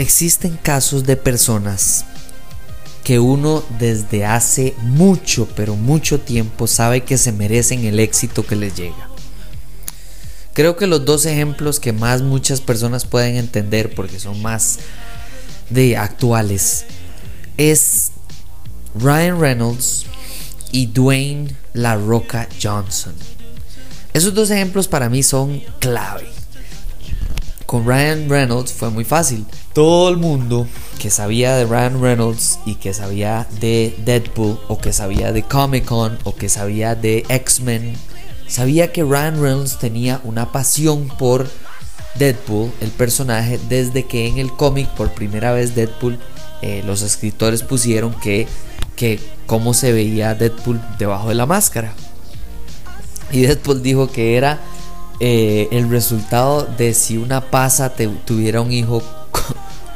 Existen casos de personas que uno desde hace mucho, pero mucho tiempo sabe que se merecen el éxito que les llega. Creo que los dos ejemplos que más muchas personas pueden entender porque son más de actuales es Ryan Reynolds y Dwayne La Roca Johnson. Esos dos ejemplos para mí son clave. Con Ryan Reynolds fue muy fácil. Todo el mundo que sabía de Ryan Reynolds y que sabía de Deadpool o que sabía de Comic Con o que sabía de X-Men, sabía que Ryan Reynolds tenía una pasión por Deadpool, el personaje, desde que en el cómic por primera vez Deadpool, eh, los escritores pusieron que, que cómo se veía Deadpool debajo de la máscara. Y Deadpool dijo que era eh, el resultado de si una pasa tuviera un hijo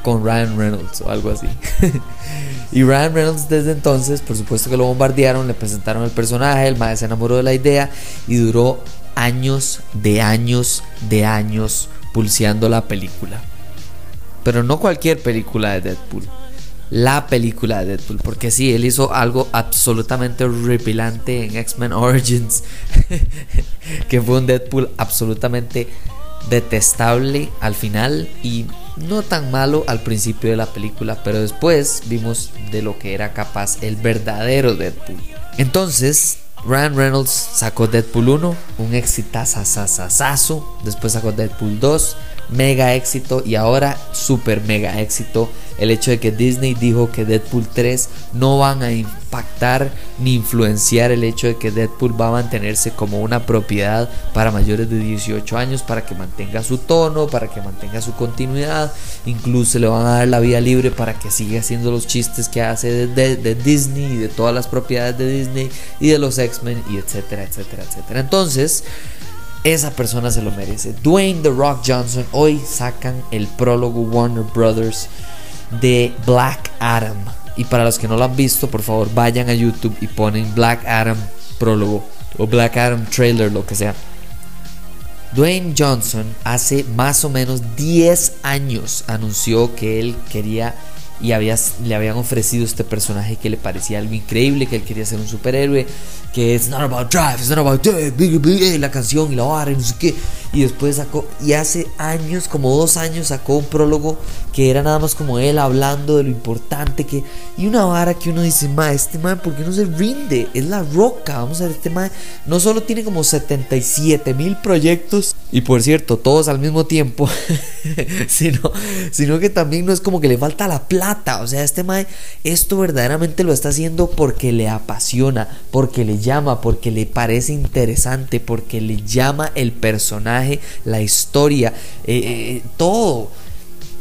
con, Ryan Reynolds o algo así. y Ryan Reynolds desde entonces, por supuesto que lo bombardearon, le presentaron el personaje, el maestro se enamoró de la idea y duró años de años de años pulseando la película. Pero no cualquier película de Deadpool la película de Deadpool. Porque sí, él hizo algo absolutamente repilante en X-Men Origins. que fue un Deadpool absolutamente detestable al final y no tan malo al principio de la película. Pero después vimos de lo que era capaz el verdadero Deadpool. Entonces, Ryan Reynolds sacó Deadpool 1, un exitazazazazazo. Después sacó Deadpool 2, mega éxito. Y ahora, super mega éxito el hecho de que Disney dijo que Deadpool 3 no van a impactar ni influenciar el hecho de que Deadpool va a mantenerse como una propiedad para mayores de 18 años para que mantenga su tono, para que mantenga su continuidad, incluso le van a dar la vida libre para que siga haciendo los chistes que hace de, Disney y de todas las propiedades de Disney y de los X-Men y etcétera, etcétera, etcétera. Entonces, esa persona se lo merece. Dwayne The Rock Johnson hoy sacan el prólogo Warner Brothers de Black Adam. Y para los que no lo han visto, por favor vayan a YouTube y ponen Black Adam prólogo o Black Adam trailer, lo que sea. Dwayne Johnson hace más o menos 10 años anunció que él quería y había, le habían ofrecido este personaje que le parecía algo increíble, que él quería ser un superhéroe, que es Not About Drive, it's not about death, la canción y la vara y no sé qué. Y después sacó, y hace años, como dos años, sacó un prólogo que era nada más como él hablando de lo importante que. Y una vara que uno dice, ma, este ma, ¿por qué no se rinde? Es la roca. Vamos a ver, este ma no solo tiene como 77 mil proyectos, y por cierto, todos al mismo tiempo, sino, sino que también no es como que le falta la plata. O sea, este ma, esto verdaderamente lo está haciendo porque le apasiona, porque le llama, porque le parece interesante, porque le llama el personaje, la historia, eh, eh, todo.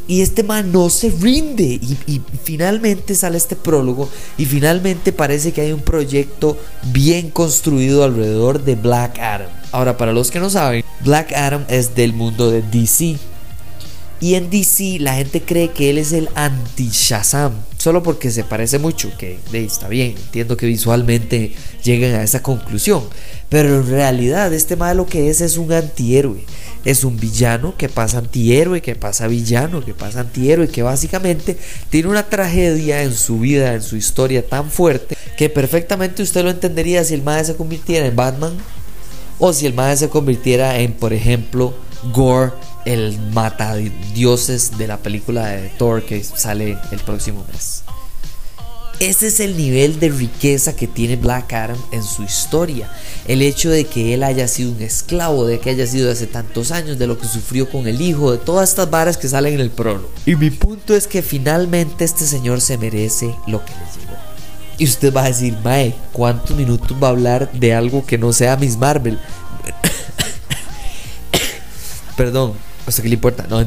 Y este man no se rinde. Y, finalmente sale este prólogo. Y finalmente parece que hay un proyecto bien construido alrededor de Black Adam. Ahora, para los que no saben, Black Adam es del mundo de DC. Y en DC la gente cree que él es el anti-Shazam, solo porque se parece mucho, que está bien, entiendo que visualmente lleguen a esa conclusión, pero en realidad este malo lo que es es un antihéroe, es un villano que pasa antihéroe, que pasa villano, que pasa antihéroe, que básicamente tiene una tragedia en su vida, en su historia tan fuerte, que perfectamente usted lo entendería si el madre se convirtiera en Batman o si el madre se convirtiera en, por ejemplo, Gore el mata dioses de la película de Thor que sale el próximo mes. Ese es el nivel de riqueza que tiene Black Adam en su historia. El hecho de que él haya sido un esclavo, de que haya sido hace tantos años, de lo que sufrió con el hijo, de todas estas varas que salen en el prólogo. Y mi punto es que finalmente este señor se merece lo que le llegó. Y usted va a decir, Mae, ¿cuántos minutos va a hablar de algo que no sea Miss Marvel? Perdón, o sea, ¿qué le importa? No,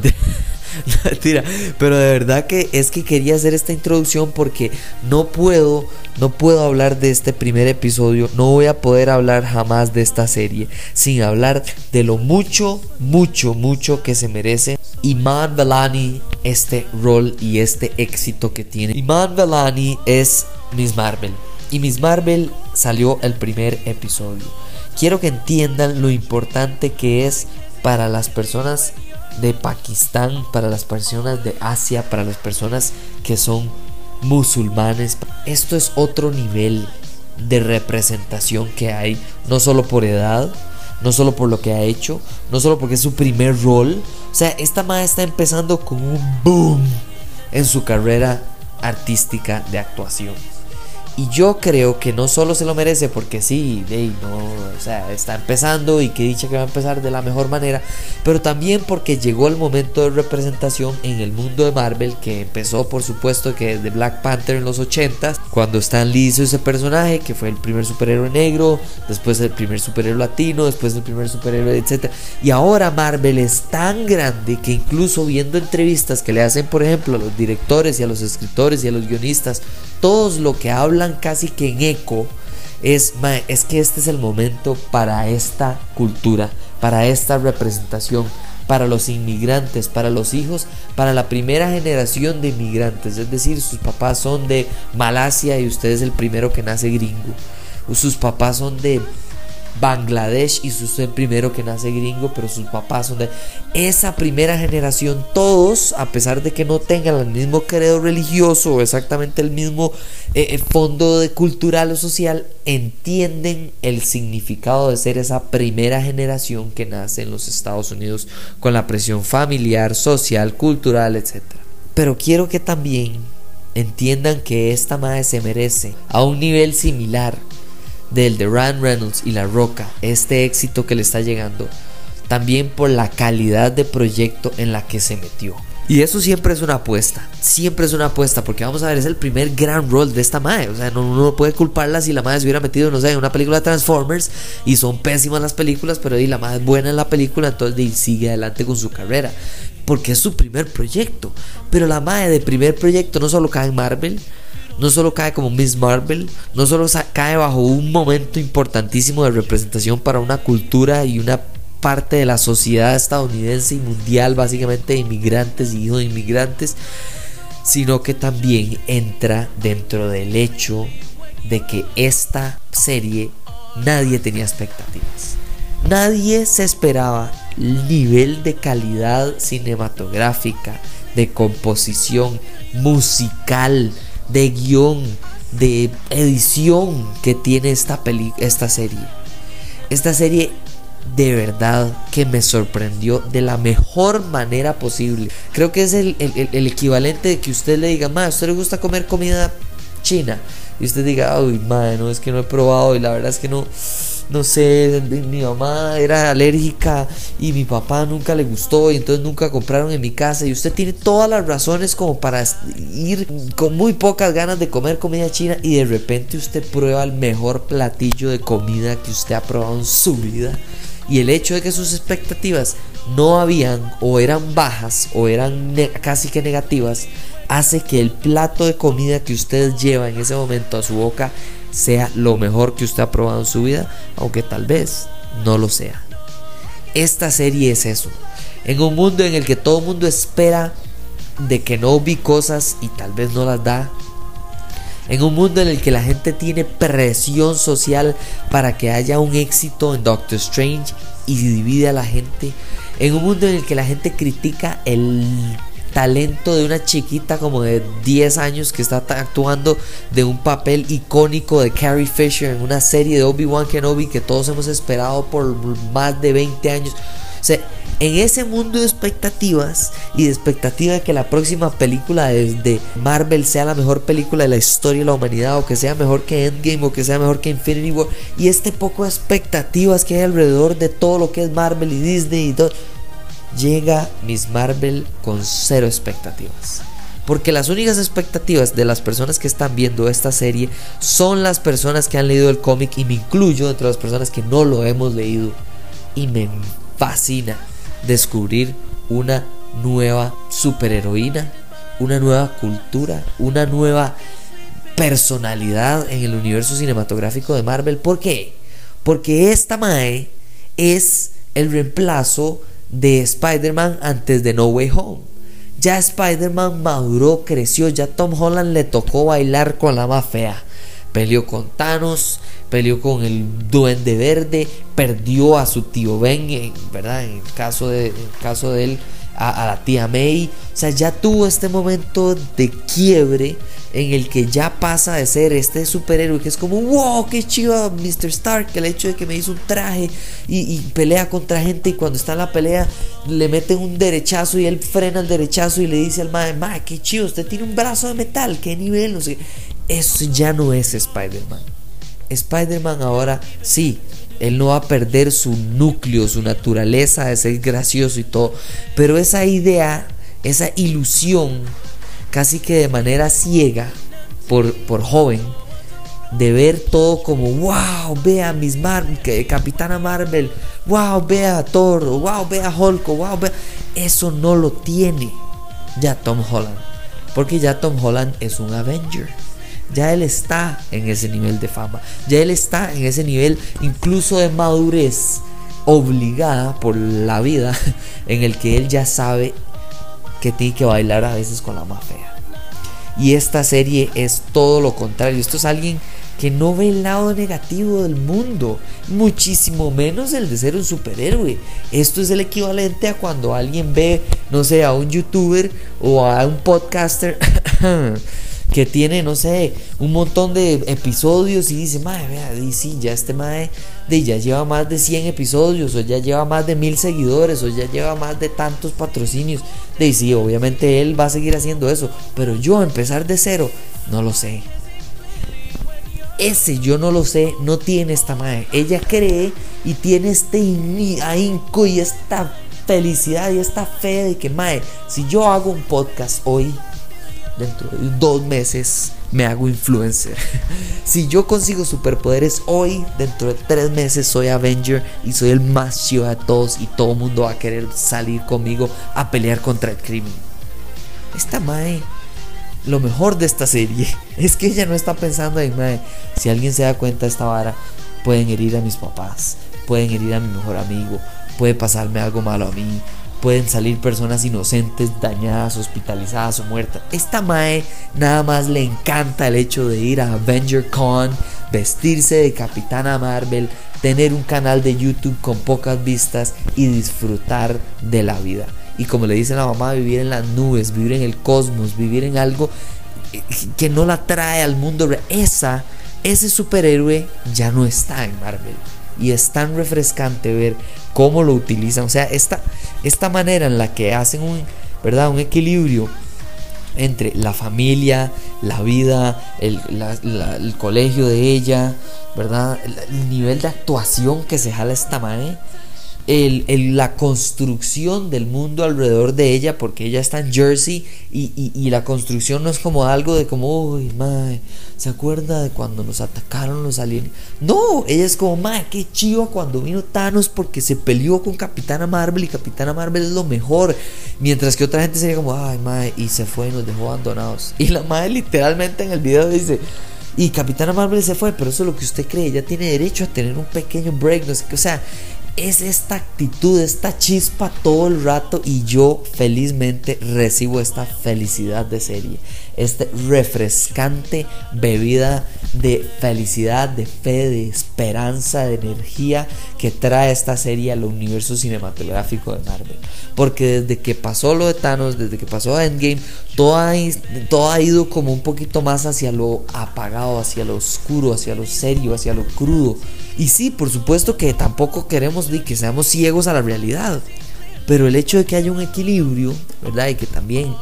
Mentira, pero de verdad que es que quería hacer esta introducción porque no puedo, no puedo hablar de este primer episodio, no voy a poder hablar jamás de esta serie sin hablar de lo mucho, mucho, mucho que se merece Iman Velani este rol y este éxito que tiene. Iman Velani es Miss Marvel y Miss Marvel salió el primer episodio. Quiero que entiendan lo importante que es para las personas de Pakistán, para las personas de Asia, para las personas que son musulmanes. Esto es otro nivel de representación que hay, no solo por edad, no solo por lo que ha hecho, no solo porque es su primer rol. O sea, esta madre está empezando con un boom en su carrera artística de actuación. Y yo creo que no solo se lo merece porque sí, no, o sea, está empezando y que dicha que va a empezar de la mejor manera, pero también porque llegó el momento de representación en el mundo de Marvel que empezó por supuesto que de Black Panther en los 80s, cuando Stan Lee hizo ese personaje que fue el primer superhéroe negro, después el primer superhéroe latino, después el primer superhéroe, etc. Y ahora Marvel es tan grande que incluso viendo entrevistas que le hacen, por ejemplo, a los directores y a los escritores y a los guionistas, todos lo que hablan casi que en eco es, es que este es el momento para esta cultura, para esta representación, para los inmigrantes, para los hijos, para la primera generación de inmigrantes. Es decir, sus papás son de Malasia y usted es el primero que nace gringo. Sus papás son de Bangladesh y el primero que nace gringo, pero sus papás son de esa primera generación. Todos, a pesar de que no tengan el mismo credo religioso exactamente el mismo eh, eh, fondo de cultural o social, entienden el significado de ser esa primera generación que nace en los Estados Unidos con la presión familiar, social, cultural, etc. Pero quiero que también entiendan que esta madre se merece a un nivel similar del de Ryan Reynolds y La Roca, este éxito que le está llegando, también por la calidad de proyecto en la que se metió. Y eso siempre es una apuesta, siempre es una apuesta, porque vamos a ver, es el primer gran rol de esta madre. O sea, no, uno puede culparla si la madre se hubiera metido, no sé, en una película de Transformers y son pésimas las películas, pero y la madre es buena en la película, entonces sigue adelante con su carrera, porque es su primer proyecto. Pero la madre de primer proyecto no solo cae en Marvel, no solo cae como Miss Marvel, no solo cae bajo un momento importantísimo de representación para una cultura y una parte de la sociedad estadounidense y mundial, básicamente de inmigrantes y hijos de inmigrantes, sino que también entra dentro del hecho de que esta serie nadie tenía expectativas. Nadie se esperaba el nivel de calidad cinematográfica, de composición musical, de guion, de edición que tiene esta, peli esta serie. Esta serie de verdad que me sorprendió de la mejor manera posible. Creo que es el, equivalente de que usted le diga, ma, ¿a usted le gusta comer comida china? Y usted diga, uy, ma, no, es que no he probado y la verdad es que no no sé, mi mamá era alérgica y mi papá nunca le gustó y entonces nunca compraron en mi casa. Y usted tiene todas las razones como para ir con muy pocas ganas de comer comida china y de repente usted prueba el mejor platillo de comida que usted ha probado en su vida. Y el hecho de que sus expectativas no habían o eran bajas o eran casi que negativas hace que el plato de comida que usted lleva en ese momento a su boca sea lo mejor que usted ha probado en su vida, aunque tal vez no lo sea. Esta serie es eso. En un mundo en el que todo el mundo espera de que no vi cosas y tal vez no las da. En un mundo en el que la gente tiene presión social para que haya un éxito en Doctor Strange y divide a la gente. En un mundo en el que la gente critica el talento de una chiquita como de 10 años que está actuando de un papel icónico de Carrie Fisher en una serie de Obi-Wan Kenobi que todos hemos esperado por más de 20 años. O sea, en ese mundo de expectativas y de expectativa de que la próxima película de, Marvel sea la mejor película de la historia de la humanidad o que sea mejor que Endgame o que sea mejor que Infinity War y este poco de expectativas que hay alrededor de todo lo que es Marvel y Disney y todo llega Miss Marvel con cero expectativas. Porque las únicas expectativas de las personas que están viendo esta serie son las personas que han leído el cómic y me incluyo entre las personas que no lo hemos leído. Y me fascina descubrir una nueva superheroína, una nueva cultura, una nueva personalidad en el universo cinematográfico de Marvel. ¿Por qué? Porque esta Mae es el reemplazo de Spider-Man antes de No Way Home. Ya Spider-Man maduró, creció, ya Tom Holland le tocó bailar con la más fea. Peleó con Thanos, peleó con el Duende Verde, perdió a su tío Ben, ¿verdad? En el caso de, en el caso de él, a, la tía May. O sea, ya tuvo este momento de quiebre en el que ya pasa de ser este superhéroe que es como, wow, qué chido Mr. Stark, el hecho de que me hizo un traje y, pelea contra gente y cuando está en la pelea le meten un derechazo y él frena el derechazo y le dice al madre, madre, qué chido, usted tiene un brazo de metal, qué nivel, no sé. Eso ya no es Spider-Man. Spider-Man ahora sí, él no va a perder su núcleo, su naturaleza de ser gracioso y todo. Pero esa idea, esa ilusión, casi que de manera ciega, por, por joven, de ver todo como, wow, vea Miss Marvel, Capitana Marvel, wow, vea Thor, wow, vea Hulk, wow, vea. Eso no lo tiene ya Tom Holland. Porque ya Tom Holland es un Avenger ya él está en ese nivel de fama, ya él está en ese nivel incluso de madurez obligada por la vida en el que él ya sabe que tiene que bailar a veces con la más fea. Y esta serie es todo lo contrario, esto es alguien que no ve el lado negativo del mundo, muchísimo menos el de ser un superhéroe. Esto es el equivalente a cuando alguien ve, no sé, a un youtuber o a un podcaster que tiene, no sé, un montón de episodios y dice, madre, vea, sí, ya este madre de, ya lleva más de 100 episodios, o ya lleva más de mil seguidores, o ya lleva más de tantos patrocinios. De sí, obviamente él va a seguir haciendo eso, pero yo empezar de cero, no lo sé. Ese yo no lo sé, no tiene esta madre. Ella cree y tiene este ahínco y esta felicidad y esta fe de que, madre, si yo hago un podcast hoy, dentro de dos meses me hago influencer. si yo consigo superpoderes hoy, dentro de tres meses soy Avenger y soy el más chido de todos y todo el mundo va a querer salir conmigo a pelear contra el crimen. Esta Mae, lo mejor de esta serie es que ella no está pensando en Mae, si alguien se da cuenta de esta vara, pueden herir a mis papás, pueden herir a mi mejor amigo, puede pasarme algo malo a mí, pueden salir personas inocentes, dañadas, hospitalizadas o muertas. Esta Mae nada más le encanta el hecho de ir a Avenger Con, vestirse de Capitana Marvel, tener un canal de YouTube con pocas vistas y disfrutar de la vida. Y como le dice la mamá, vivir en las nubes, vivir en el cosmos, vivir en algo que no la trae al mundo. Esa, ese superhéroe ya no está en Marvel. Y es tan refrescante ver cómo lo utilizan. O sea, esta, esta manera en la que hacen un, ¿verdad? un equilibrio entre la familia, la vida, el, el colegio de ella, ¿verdad? El, nivel de actuación que se jala esta madre el, la construcción del mundo alrededor de ella, porque ella está en Jersey y, la construcción no es como algo de como, uy, mae, ¿se acuerda de cuando nos atacaron los aliens? No, ella es como, mae, qué chido cuando vino Thanos porque se peleó con Capitana Marvel y Capitana Marvel es lo mejor. Mientras que otra gente sería como, ay, mae, y se fue y nos dejó abandonados. Y la mae literalmente en el video dice, y Capitana Marvel se fue, pero eso es lo que usted cree, ella tiene derecho a tener un pequeño break, no sé qué, o sea, es esta actitud, esta chispa todo el rato y yo felizmente recibo esta felicidad de serie, esta refrescante bebida de felicidad, de fe, de esperanza, de energía que trae esta serie al universo cinematográfico de Marvel. Porque desde que pasó lo de Thanos, desde que pasó Endgame, todo ha, todo ha ido como un poquito más hacia lo apagado, hacia lo oscuro, hacia lo serio, hacia lo crudo. Y sí, por supuesto que tampoco queremos ni que seamos ciegos a la realidad. Pero el hecho de que haya un equilibrio, ¿verdad? Y que también,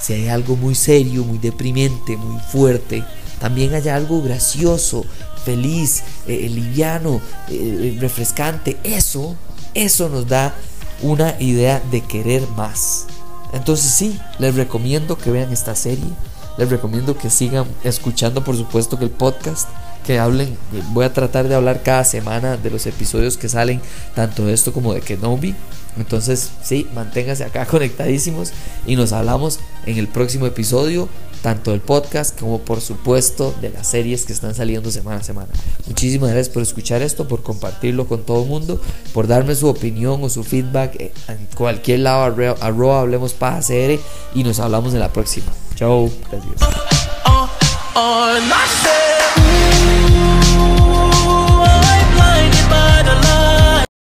si hay algo muy serio, muy deprimente, muy fuerte, también haya algo gracioso, feliz, eh, liviano, eh, refrescante. Eso, eso nos da una idea de querer más. Entonces sí, les recomiendo que vean esta serie. Les recomiendo que sigan escuchando, por supuesto, que el podcast que hablen. Voy a tratar de hablar cada semana de los episodios que salen, tanto de esto como de Kenobi. Entonces, sí, manténgase acá conectadísimos y nos hablamos en el próximo episodio, tanto del podcast como por supuesto de las series que están saliendo semana a semana. Muchísimas gracias por escuchar esto, por compartirlo con todo el mundo, por darme su opinión o su feedback en cualquier lado, arroba hablemos para CR y nos hablamos en la próxima. Chao, gracias.